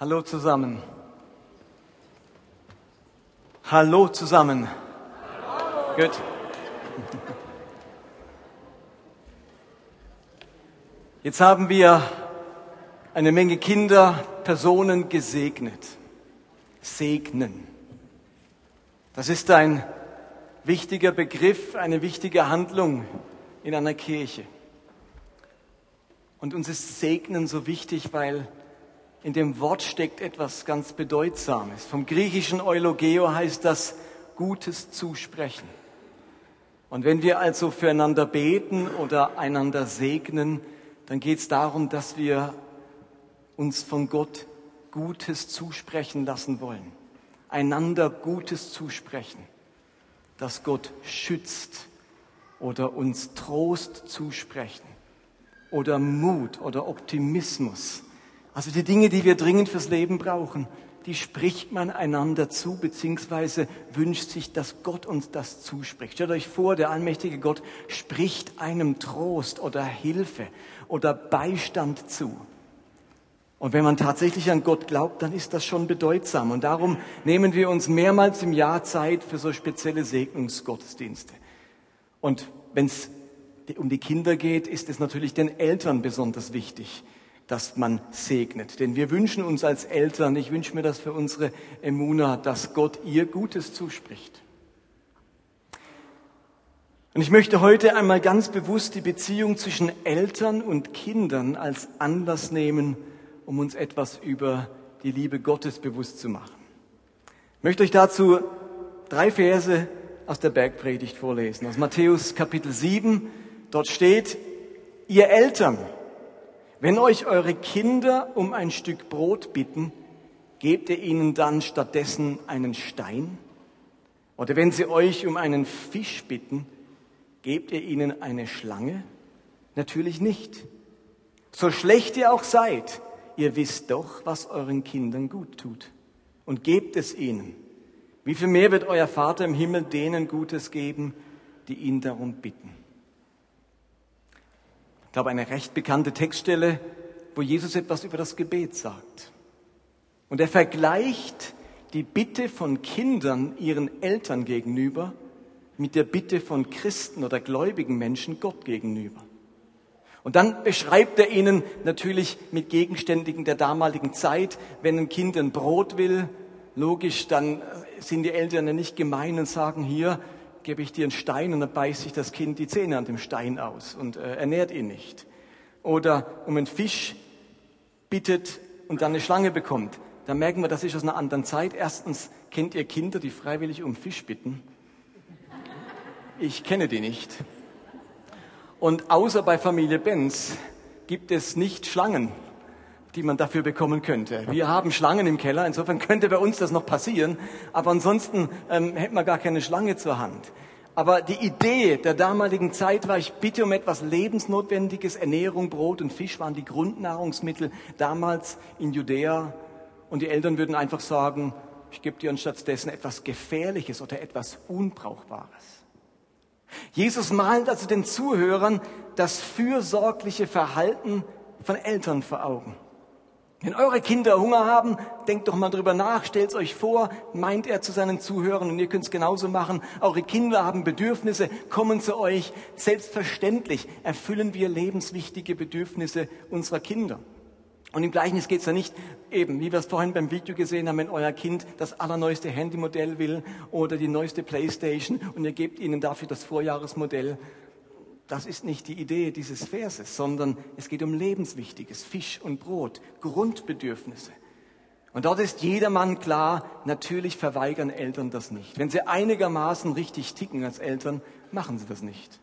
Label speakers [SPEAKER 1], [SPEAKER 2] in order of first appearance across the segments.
[SPEAKER 1] Hallo zusammen. Hallo zusammen. Gut. Jetzt haben wir eine Menge Kinder, Personen gesegnet. Segnen. Das ist ein wichtiger Begriff, eine wichtige Handlung in einer Kirche. Und uns ist Segnen so wichtig, weil in dem Wort steckt etwas ganz Bedeutsames. Vom griechischen Eulogeo heißt das Gutes zusprechen. Und wenn wir also füreinander beten oder einander segnen, dann geht es darum, dass wir uns von Gott Gutes zusprechen lassen wollen. Einander Gutes zusprechen. Dass Gott schützt oder uns Trost zusprechen oder Mut oder Optimismus also die Dinge, die wir dringend fürs Leben brauchen, die spricht man einander zu, beziehungsweise wünscht sich, dass Gott uns das zuspricht. Stellt euch vor, der allmächtige Gott spricht einem Trost oder Hilfe oder Beistand zu. Und wenn man tatsächlich an Gott glaubt, dann ist das schon bedeutsam. Und darum nehmen wir uns mehrmals im Jahr Zeit für so spezielle Segnungsgottesdienste. Und wenn es um die Kinder geht, ist es natürlich den Eltern besonders wichtig dass man segnet. Denn wir wünschen uns als Eltern, ich wünsche mir das für unsere Emuna, dass Gott ihr Gutes zuspricht. Und ich möchte heute einmal ganz bewusst die Beziehung zwischen Eltern und Kindern als Anlass nehmen, um uns etwas über die Liebe Gottes bewusst zu machen. Ich möchte euch dazu drei Verse aus der Bergpredigt vorlesen, aus Matthäus Kapitel 7. Dort steht, ihr Eltern, wenn euch eure Kinder um ein Stück Brot bitten, gebt ihr ihnen dann stattdessen einen Stein? Oder wenn sie euch um einen Fisch bitten, gebt ihr ihnen eine Schlange? Natürlich nicht. So schlecht ihr auch seid, ihr wisst doch, was euren Kindern gut tut. Und gebt es ihnen. Wie viel mehr wird euer Vater im Himmel denen Gutes geben, die ihn darum bitten? Ich glaube, eine recht bekannte Textstelle, wo Jesus etwas über das Gebet sagt. Und er vergleicht die Bitte von Kindern ihren Eltern gegenüber mit der Bitte von Christen oder gläubigen Menschen Gott gegenüber. Und dann beschreibt er ihnen natürlich mit Gegenständigen der damaligen Zeit, wenn ein Kind ein Brot will, logisch, dann sind die Eltern ja nicht gemein und sagen, hier, gebe ich dir einen Stein und dann beißt sich das Kind die Zähne an dem Stein aus und äh, ernährt ihn nicht. Oder um einen Fisch bittet und dann eine Schlange bekommt. Da merken wir, das ist aus einer anderen Zeit. Erstens kennt ihr Kinder, die freiwillig um Fisch bitten. Ich kenne die nicht. Und außer bei Familie Benz gibt es nicht Schlangen die man dafür bekommen könnte. Wir haben Schlangen im Keller, insofern könnte bei uns das noch passieren, aber ansonsten ähm, hätte man gar keine Schlange zur Hand. Aber die Idee der damaligen Zeit war, ich bitte um etwas Lebensnotwendiges, Ernährung, Brot und Fisch waren die Grundnahrungsmittel damals in Judäa. Und die Eltern würden einfach sagen, ich gebe dir anstatt dessen etwas Gefährliches oder etwas Unbrauchbares. Jesus malt also den Zuhörern das fürsorgliche Verhalten von Eltern vor Augen. Wenn eure Kinder Hunger haben, denkt doch mal drüber nach, stellt euch vor, meint er zu seinen Zuhörern und ihr könnt es genauso machen. Eure Kinder haben Bedürfnisse, kommen zu euch. Selbstverständlich erfüllen wir lebenswichtige Bedürfnisse unserer Kinder. Und im Gleichnis geht es ja nicht eben, wie wir es vorhin beim Video gesehen haben, wenn euer Kind das allerneueste Handymodell will oder die neueste Playstation und ihr gebt ihnen dafür das Vorjahresmodell das ist nicht die Idee dieses Verses, sondern es geht um Lebenswichtiges, Fisch und Brot, Grundbedürfnisse. Und dort ist jedermann klar, natürlich verweigern Eltern das nicht. Wenn sie einigermaßen richtig ticken als Eltern, machen sie das nicht.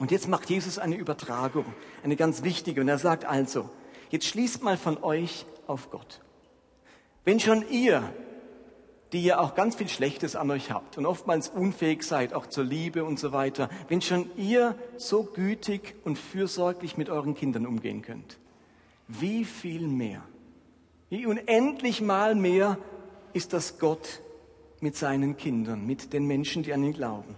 [SPEAKER 1] Und jetzt macht Jesus eine Übertragung, eine ganz wichtige. Und er sagt also, jetzt schließt mal von euch auf Gott. Wenn schon ihr die ihr auch ganz viel Schlechtes an euch habt und oftmals unfähig seid, auch zur Liebe und so weiter, wenn schon ihr so gütig und fürsorglich mit euren Kindern umgehen könnt, wie viel mehr, wie unendlich mal mehr ist das Gott mit seinen Kindern, mit den Menschen, die an ihn glauben.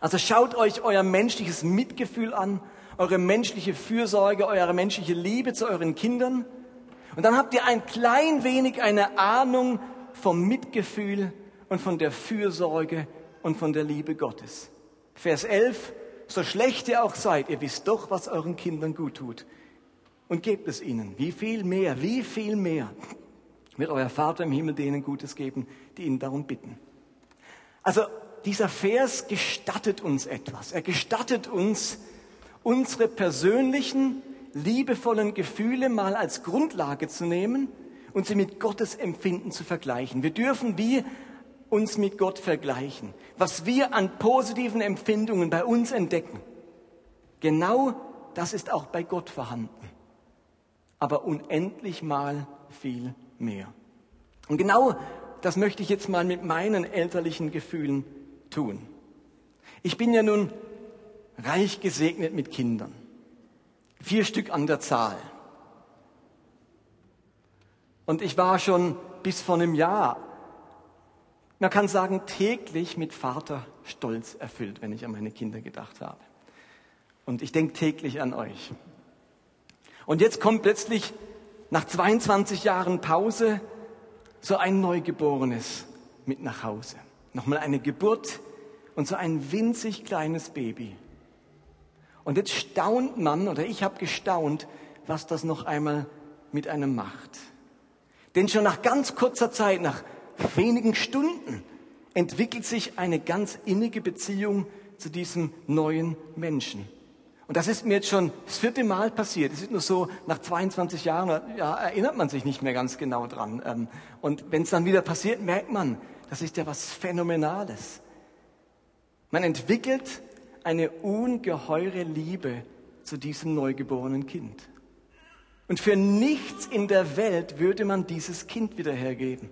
[SPEAKER 1] Also schaut euch euer menschliches Mitgefühl an, eure menschliche Fürsorge, eure menschliche Liebe zu euren Kindern Und dann habt ihr ein klein wenig eine Ahnung vom Mitgefühl und von der Fürsorge und von der Liebe Gottes. Vers 11, so schlecht ihr auch seid, ihr wisst doch, was euren Kindern gut tut. Und gebt es ihnen. Wie viel mehr, wie viel mehr wird euer Vater im Himmel denen Gutes geben, die ihn darum bitten. Also dieser Vers gestattet uns etwas. Er gestattet uns, unsere persönlichen, liebevollen Gefühle mal als Grundlage zu nehmen und sie mit Gottes Empfinden zu vergleichen. Wir dürfen wie uns mit Gott vergleichen. Was wir an positiven Empfindungen bei uns entdecken, genau das ist auch bei Gott vorhanden. Aber unendlich mal viel mehr. Und genau das möchte ich jetzt mal mit meinen elterlichen Gefühlen tun. Ich bin ja nun reich gesegnet mit Kindern. Vier Stück an der Zahl. Und ich war schon bis vor einem Jahr, man kann sagen, täglich mit Vaterstolz erfüllt, wenn ich an meine Kinder gedacht habe. Und ich denke täglich an euch. Und jetzt kommt plötzlich nach 22 Jahren Pause so ein Neugeborenes mit nach Hause. Nochmal eine Geburt und so ein winzig kleines Baby. Und jetzt staunt man, oder ich habe gestaunt, was das noch einmal mit einem macht. Denn schon nach ganz kurzer Zeit, nach wenigen Stunden, entwickelt sich eine ganz innige Beziehung zu diesem neuen Menschen. Und das ist mir jetzt schon das vierte Mal passiert. Es ist nur so, nach 22 Jahren ja, erinnert man sich nicht mehr ganz genau dran. Ähm, und wenn es dann wieder passiert, merkt man, das ist ja was Phänomenales. Man entwickelt eine ungeheure Liebe zu diesem neugeborenen Kind. Und für nichts in der Welt würde man dieses Kind wieder hergeben.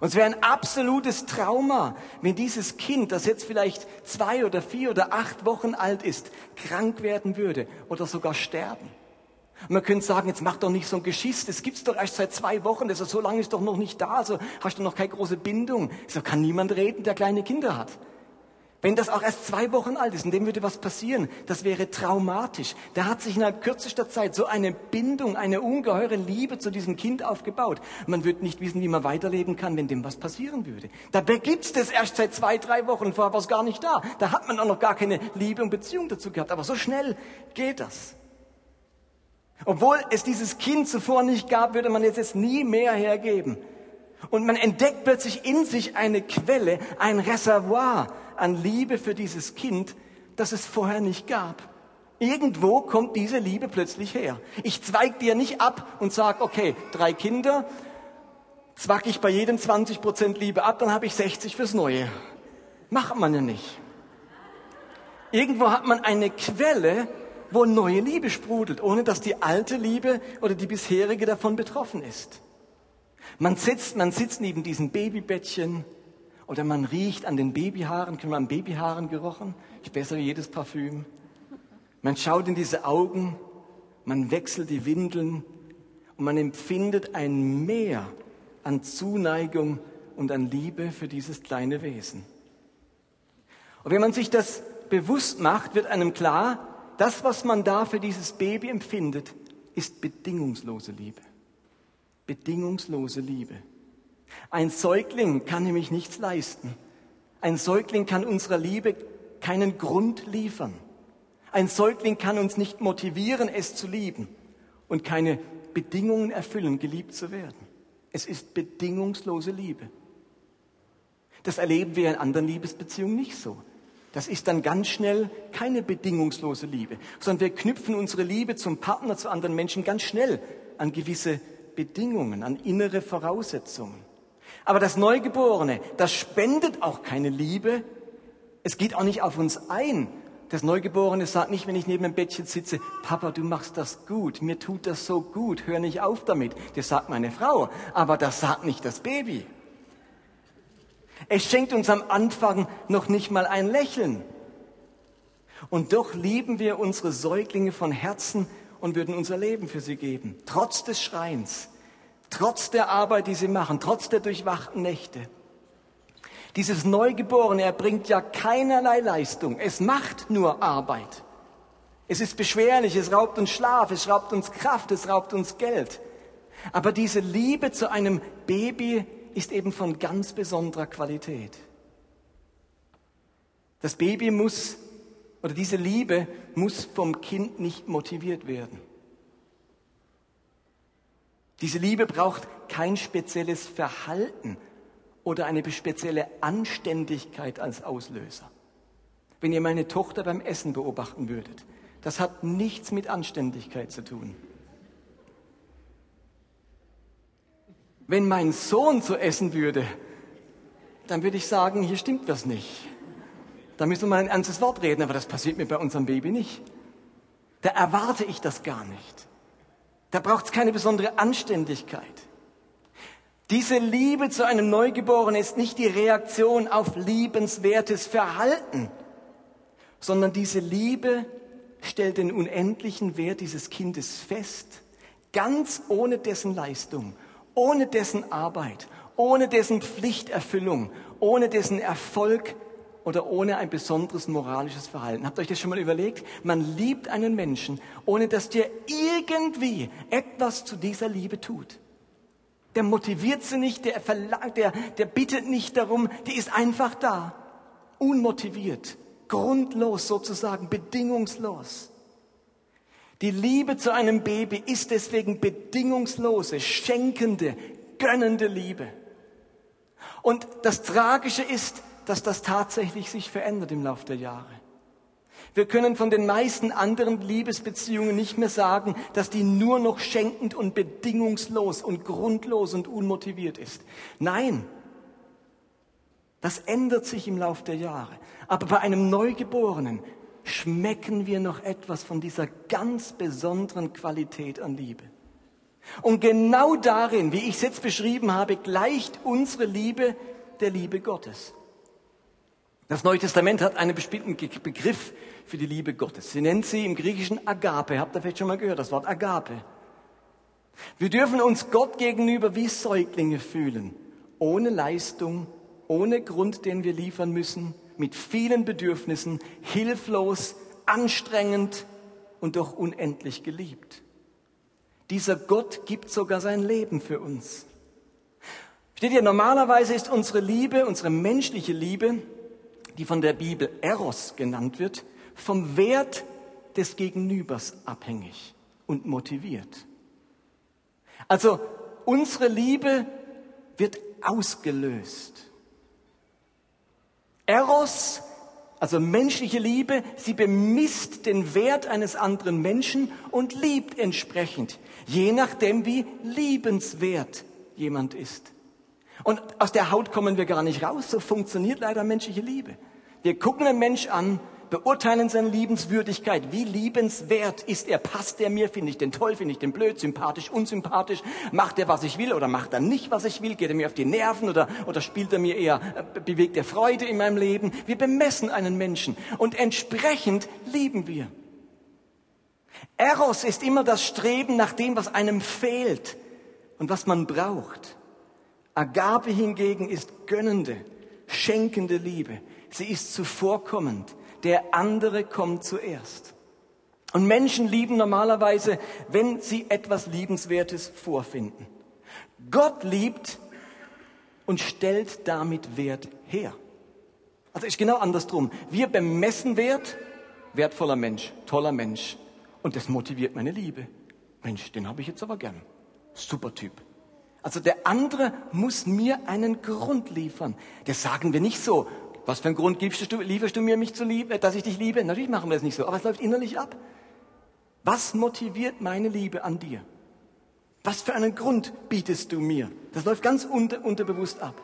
[SPEAKER 1] Und es wäre ein absolutes Trauma, wenn dieses Kind, das jetzt vielleicht zwei oder vier oder acht Wochen alt ist, krank werden würde oder sogar sterben. Und man könnte sagen, jetzt mach doch nicht so ein Geschiss, das gibt's doch erst seit zwei Wochen, das ist so lange ist doch noch nicht da, so hast du noch keine große Bindung. So kann niemand reden, der kleine Kinder hat. Wenn das auch erst zwei Wochen alt ist und dem würde was passieren, das wäre traumatisch. Da hat sich innerhalb kürzester Zeit so eine Bindung, eine ungeheure Liebe zu diesem Kind aufgebaut. Man würde nicht wissen, wie man weiterleben kann, wenn dem was passieren würde. Dabei gibt's das erst seit zwei, drei Wochen, vorher war es gar nicht da. Da hat man auch noch gar keine Liebe und Beziehung dazu gehabt. Aber so schnell geht das. Obwohl es dieses Kind zuvor nicht gab, würde man jetzt nie mehr hergeben. Und man entdeckt plötzlich in sich eine Quelle, ein Reservoir an Liebe für dieses Kind, das es vorher nicht gab. Irgendwo kommt diese Liebe plötzlich her. Ich zweig dir nicht ab und sag, okay, drei Kinder, zwack ich bei jedem 20 Prozent Liebe ab, dann habe ich 60 fürs Neue. Macht man ja nicht. Irgendwo hat man eine Quelle, wo neue Liebe sprudelt, ohne dass die alte Liebe oder die bisherige davon betroffen ist. Man sitzt, man sitzt neben diesem Babybettchen oder man riecht an den Babyhaaren, können wir an Babyhaaren gerochen? Ich besser wie jedes Parfüm. Man schaut in diese Augen, man wechselt die Windeln und man empfindet ein Meer an Zuneigung und an Liebe für dieses kleine Wesen. Und wenn man sich das bewusst macht, wird einem klar, das, was man da für dieses Baby empfindet, ist bedingungslose Liebe bedingungslose Liebe. Ein Säugling kann nämlich nichts leisten. Ein Säugling kann unserer Liebe keinen Grund liefern. Ein Säugling kann uns nicht motivieren, es zu lieben und keine Bedingungen erfüllen, geliebt zu werden. Es ist bedingungslose Liebe. Das erleben wir in anderen Liebesbeziehungen nicht so. Das ist dann ganz schnell keine bedingungslose Liebe, sondern wir knüpfen unsere Liebe zum Partner, zu anderen Menschen ganz schnell an gewisse Bedingungen, an innere Voraussetzungen. Aber das Neugeborene, das spendet auch keine Liebe. Es geht auch nicht auf uns ein. Das Neugeborene sagt nicht, wenn ich neben dem Bettchen sitze, Papa, du machst das gut, mir tut das so gut, hör nicht auf damit. Das sagt meine Frau, aber das sagt nicht das Baby. Es schenkt uns am Anfang noch nicht mal ein Lächeln. Und doch lieben wir unsere Säuglinge von Herzen und würden unser Leben für sie geben. Trotz des Schreins, trotz der Arbeit, die sie machen, trotz der durchwachten Nächte. Dieses Neugeborene erbringt ja keinerlei Leistung. Es macht nur Arbeit. Es ist beschwerlich, es raubt uns Schlaf, es raubt uns Kraft, es raubt uns Geld. Aber diese Liebe zu einem Baby ist eben von ganz besonderer Qualität. Das Baby muss, oder diese Liebe muss vom Kind nicht motiviert werden. Diese Liebe braucht kein spezielles Verhalten oder eine spezielle Anständigkeit als Auslöser. Wenn ihr meine Tochter beim Essen beobachten würdet, das hat nichts mit Anständigkeit zu tun. Wenn mein Sohn so essen würde, dann würde ich sagen, hier stimmt was nicht. Da müssen wir mal ein ernstes Wort reden, aber das passiert mir bei unserem Baby nicht. Da erwarte ich das gar nicht. Da braucht es keine besondere Anständigkeit. Diese Liebe zu einem Neugeborenen ist nicht die Reaktion auf liebenswertes Verhalten, sondern diese Liebe stellt den unendlichen Wert dieses Kindes fest, ganz ohne dessen Leistung ohne dessen Arbeit, ohne dessen Pflichterfüllung, ohne dessen Erfolg oder ohne ein besonderes moralisches Verhalten. Habt ihr euch das schon mal überlegt? Man liebt einen Menschen, ohne dass der irgendwie etwas zu dieser Liebe tut. Der motiviert sie nicht, der verlangt, der, der bittet nicht darum, die ist einfach da. Unmotiviert, grundlos sozusagen, bedingungslos. Die Liebe zu einem Baby ist deswegen bedingungslose, schenkende, gönnende Liebe. Und das Tragische ist, dass das tatsächlich sich verändert im Laufe der Jahre. Wir können von den meisten anderen Liebesbeziehungen nicht mehr sagen, dass die nur noch schenkend und bedingungslos und grundlos und unmotiviert ist. Nein, das ändert sich im Laufe der Jahre. Aber bei einem Neugeborenen schmecken wir noch etwas von dieser ganz besonderen Qualität an Liebe. Und genau darin, wie ich es jetzt beschrieben habe, gleicht unsere Liebe der Liebe Gottes. Das Neue Testament hat einen bestimmten Begriff für die Liebe Gottes. Sie nennt sie im Griechischen Agape. Habt ihr vielleicht schon mal gehört, das Wort Agape. Wir dürfen uns Gott gegenüber wie Säuglinge fühlen, ohne Leistung, ohne Grund, den wir liefern müssen, mit vielen Bedürfnissen, hilflos, anstrengend und doch unendlich geliebt. Dieser Gott gibt sogar sein Leben für uns. Steht ihr, normalerweise ist unsere Liebe, unsere menschliche Liebe, die von der Bibel Eros genannt wird, vom Wert des Gegenübers abhängig und motiviert. Also unsere Liebe wird ausgelöst Eros, also menschliche Liebe, sie bemisst den Wert eines anderen Menschen und liebt entsprechend, je nachdem, wie liebenswert jemand ist. Und aus der Haut kommen wir gar nicht raus. So funktioniert leider menschliche Liebe. Wir gucken einen Mensch an beurteilen seine Liebenswürdigkeit. Wie liebenswert ist er? Passt er mir? Finde ich den toll? Finde ich den blöd? Sympathisch? Unsympathisch? Macht er, was ich will oder macht er nicht, was ich will? Geht er mir auf die Nerven oder, oder spielt er mir eher, äh, bewegt er Freude in meinem Leben? Wir bemessen einen Menschen und entsprechend lieben wir. Eros ist immer das Streben nach dem, was einem fehlt und was man braucht. Agape hingegen ist gönnende, schenkende Liebe. Sie ist zuvorkommend der andere kommt zuerst. Und Menschen lieben normalerweise, wenn sie etwas Liebenswertes vorfinden. Gott liebt und stellt damit Wert her. Also ist genau andersrum. Wir bemessen Wert, wertvoller Mensch, toller Mensch. Und das motiviert meine Liebe. Mensch, den habe ich jetzt aber gern. Super Typ. Also der andere muss mir einen Grund liefern. Das sagen wir nicht so, was für einen Grund gibst du, lieferst du mir, mich zu lieben, dass ich dich liebe? Natürlich machen wir das nicht so, aber es läuft innerlich ab. Was motiviert meine Liebe an dir? Was für einen Grund bietest du mir? Das läuft ganz unter, unterbewusst ab.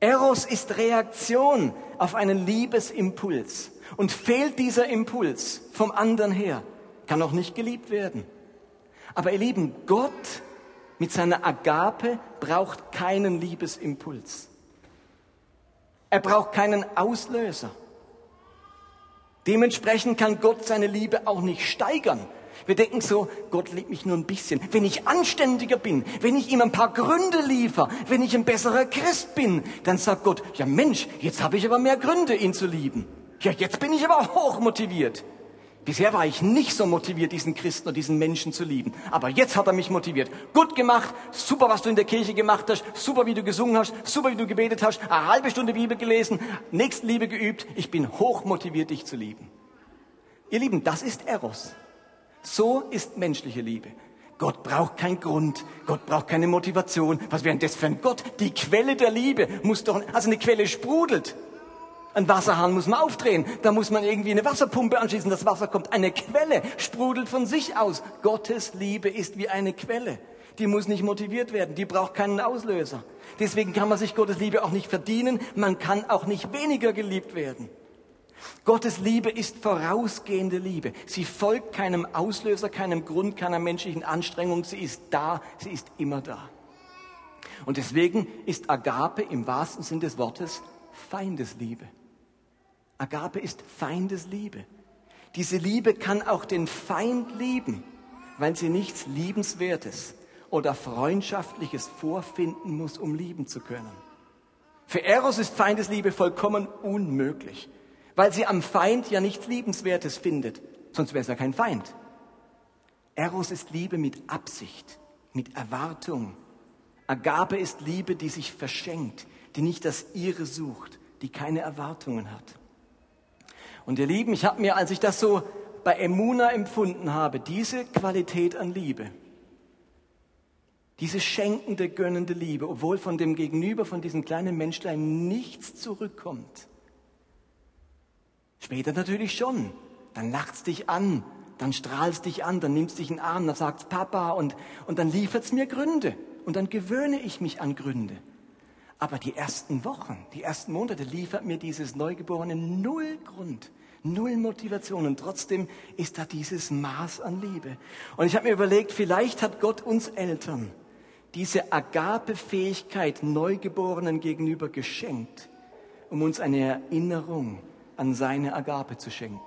[SPEAKER 1] Eros ist Reaktion auf einen Liebesimpuls. Und fehlt dieser Impuls vom anderen her, kann auch nicht geliebt werden. Aber ihr Lieben, Gott mit seiner Agape braucht keinen Liebesimpuls. Er braucht keinen Auslöser. Dementsprechend kann Gott seine Liebe auch nicht steigern. Wir denken so, Gott liebt mich nur ein bisschen. Wenn ich anständiger bin, wenn ich ihm ein paar Gründe liefere, wenn ich ein besserer Christ bin, dann sagt Gott, ja Mensch, jetzt habe ich aber mehr Gründe, ihn zu lieben. Ja, jetzt bin ich aber hoch motiviert. Bisher war ich nicht so motiviert, diesen Christen oder diesen Menschen zu lieben. Aber jetzt hat er mich motiviert. Gut gemacht, super, was du in der Kirche gemacht hast, super, wie du gesungen hast, super, wie du gebetet hast, eine halbe Stunde Bibel gelesen, Nächstenliebe geübt. Ich bin hoch motiviert, dich zu lieben. Ihr Lieben, das ist Eros. So ist menschliche Liebe. Gott braucht keinen Grund, Gott braucht keine Motivation. Was wäre denn das für ein Gott? Die Quelle der Liebe muss doch, also eine Quelle sprudelt. Ein Wasserhahn muss man aufdrehen, da muss man irgendwie eine Wasserpumpe anschließen, das Wasser kommt. Eine Quelle sprudelt von sich aus. Gottes Liebe ist wie eine Quelle. Die muss nicht motiviert werden, die braucht keinen Auslöser. Deswegen kann man sich Gottes Liebe auch nicht verdienen, man kann auch nicht weniger geliebt werden. Gottes Liebe ist vorausgehende Liebe. Sie folgt keinem Auslöser, keinem Grund, keiner menschlichen Anstrengung. Sie ist da, sie ist immer da. Und deswegen ist Agape im wahrsten Sinn des Wortes Feindesliebe. Agape ist Feindesliebe. Diese Liebe kann auch den Feind lieben, weil sie nichts Liebenswertes oder Freundschaftliches vorfinden muss, um lieben zu können. Für Eros ist Feindesliebe vollkommen unmöglich, weil sie am Feind ja nichts Liebenswertes findet, sonst wäre es ja kein Feind. Eros ist Liebe mit Absicht, mit Erwartung. Agape ist Liebe, die sich verschenkt, die nicht das Ihre sucht, die keine Erwartungen hat. Und ihr Lieben, ich habe mir, als ich das so bei Emuna empfunden habe, diese Qualität an Liebe, diese schenkende, gönnende Liebe, obwohl von dem Gegenüber, von diesem kleinen Menschlein nichts zurückkommt. Später natürlich schon. Dann lacht's dich an, dann strahlst dich an, dann nimmst dich in den Arm, dann sagst Papa und, und dann liefert's mir Gründe. Und dann gewöhne ich mich an Gründe. Aber die ersten Wochen, die ersten Monate liefert mir dieses Neugeborene null Grund. Null Motivation und trotzdem ist da dieses Maß an Liebe. Und ich habe mir überlegt, vielleicht hat Gott uns Eltern diese Agape-Fähigkeit Neugeborenen gegenüber geschenkt, um uns eine Erinnerung an seine Agape zu schenken.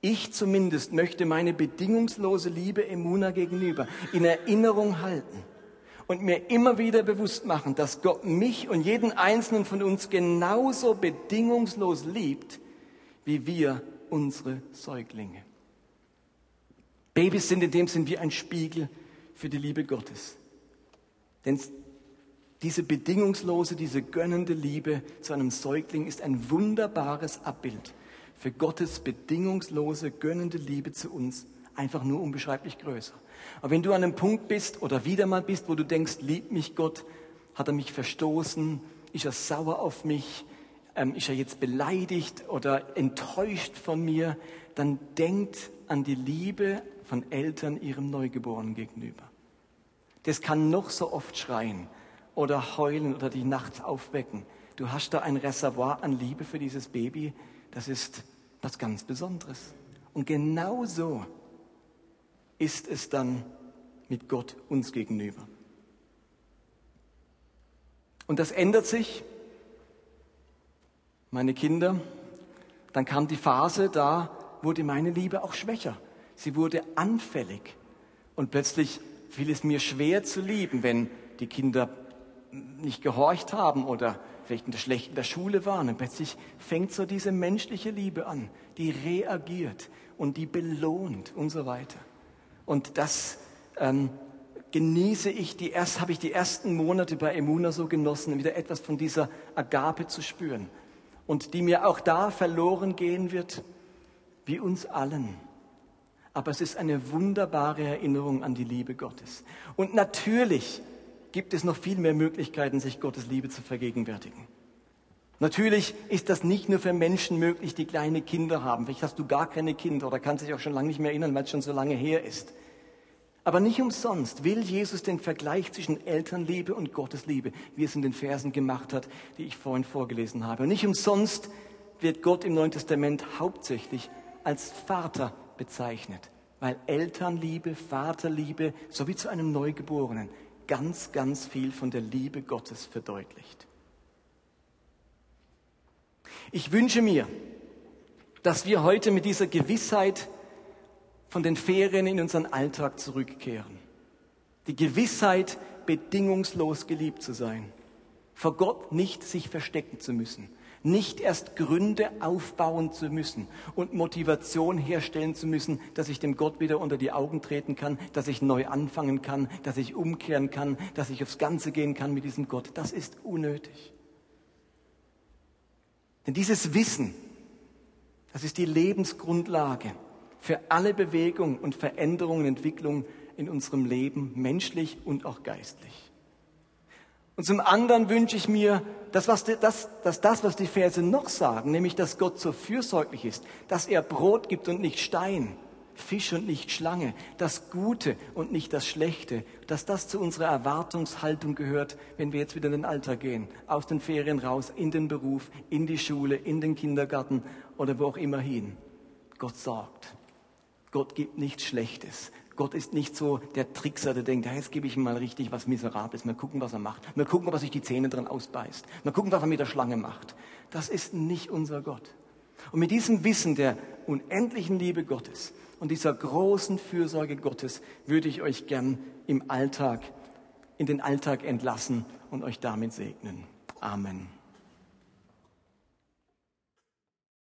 [SPEAKER 1] Ich zumindest möchte meine bedingungslose Liebe Emuna gegenüber in Erinnerung halten und mir immer wieder bewusst machen, dass Gott mich und jeden einzelnen von uns genauso bedingungslos liebt, wie wir unsere Säuglinge. Babys sind in dem Sinn wie ein Spiegel für die Liebe Gottes. Denn diese bedingungslose, diese gönnende Liebe zu einem Säugling ist ein wunderbares Abbild für Gottes bedingungslose, gönnende Liebe zu uns, einfach nur unbeschreiblich größer. Aber wenn du an einem Punkt bist oder wieder mal bist, wo du denkst, liebt mich Gott, hat er mich verstoßen, ist er sauer auf mich, ähm, ist er jetzt beleidigt oder enttäuscht von mir, dann denkt an die Liebe von Eltern ihrem Neugeborenen gegenüber. Das kann noch so oft schreien oder heulen oder dich nachts aufwecken. Du hast da ein Reservoir an Liebe für dieses Baby, das ist was ganz Besonderes. Und genau so ist es dann mit Gott uns gegenüber. Und das ändert sich meine Kinder, dann kam die Phase, da wurde meine Liebe auch schwächer. Sie wurde anfällig. Und plötzlich fiel es mir schwer zu lieben, wenn die Kinder nicht gehorcht haben oder vielleicht in der schlechten der Schule waren. Und plötzlich fängt so diese menschliche Liebe an, die reagiert und die belohnt und so weiter. Und das ähm, genieße ich, die erst, habe ich die ersten Monate bei Emuna so genossen, wieder etwas von dieser Agape zu spüren und die mir auch da verloren gehen wird, wie uns allen. Aber es ist eine wunderbare Erinnerung an die Liebe Gottes. Und natürlich gibt es noch viel mehr Möglichkeiten, sich Gottes Liebe zu vergegenwärtigen. Natürlich ist das nicht nur für Menschen möglich, die kleine Kinder haben. Vielleicht hast du gar keine Kinder oder kannst dich auch schon lange nicht mehr erinnern, weil es schon so lange her ist. Aber nicht umsonst will Jesus den Vergleich zwischen Elternliebe und Gottesliebe, wie es in den Versen gemacht hat, die ich vorhin vorgelesen habe. Und nicht umsonst wird Gott im Neuen Testament hauptsächlich als Vater bezeichnet, weil Elternliebe, Vaterliebe sowie zu einem Neugeborenen ganz, ganz viel von der Liebe Gottes verdeutlicht. Ich wünsche mir, dass wir heute mit dieser Gewissheit von den Ferien in unseren Alltag zurückkehren. Die Gewissheit, bedingungslos geliebt zu sein. Vor Gott nicht sich verstecken zu müssen. Nicht erst Gründe aufbauen zu müssen und Motivation herstellen zu müssen, dass ich dem Gott wieder unter die Augen treten kann, dass ich neu anfangen kann, dass ich umkehren kann, dass ich aufs Ganze gehen kann mit diesem Gott. Das ist unnötig. Denn dieses Wissen, das ist die Lebensgrundlage für alle Bewegung und Veränderung und Entwicklung in unserem Leben, menschlich und auch geistlich. Und zum anderen wünsche ich mir, dass, was, dass, dass das, was die Verse noch sagen, nämlich, dass Gott so fürsorglich ist, dass er Brot gibt und nicht Stein, Fisch und nicht Schlange, das Gute und nicht das Schlechte, dass das zu unserer Erwartungshaltung gehört, wenn wir jetzt wieder in den Alltag gehen, aus den Ferien raus, in den Beruf, in die Schule, in den Kindergarten oder wo auch immer hin. Gott sorgt. Gott gibt nichts Schlechtes. Gott ist nicht so der Trickser, der denkt, jetzt gebe ich ihm mal richtig was Miserables. Mal gucken, was er macht. Mal gucken, ob er sich die Zähne dran ausbeißt. Mal gucken, was er mit der Schlange macht. Das ist nicht unser Gott. Und mit diesem Wissen der unendlichen Liebe Gottes und dieser großen Fürsorge Gottes würde ich euch gern im Alltag, in den Alltag entlassen und euch damit segnen. Amen.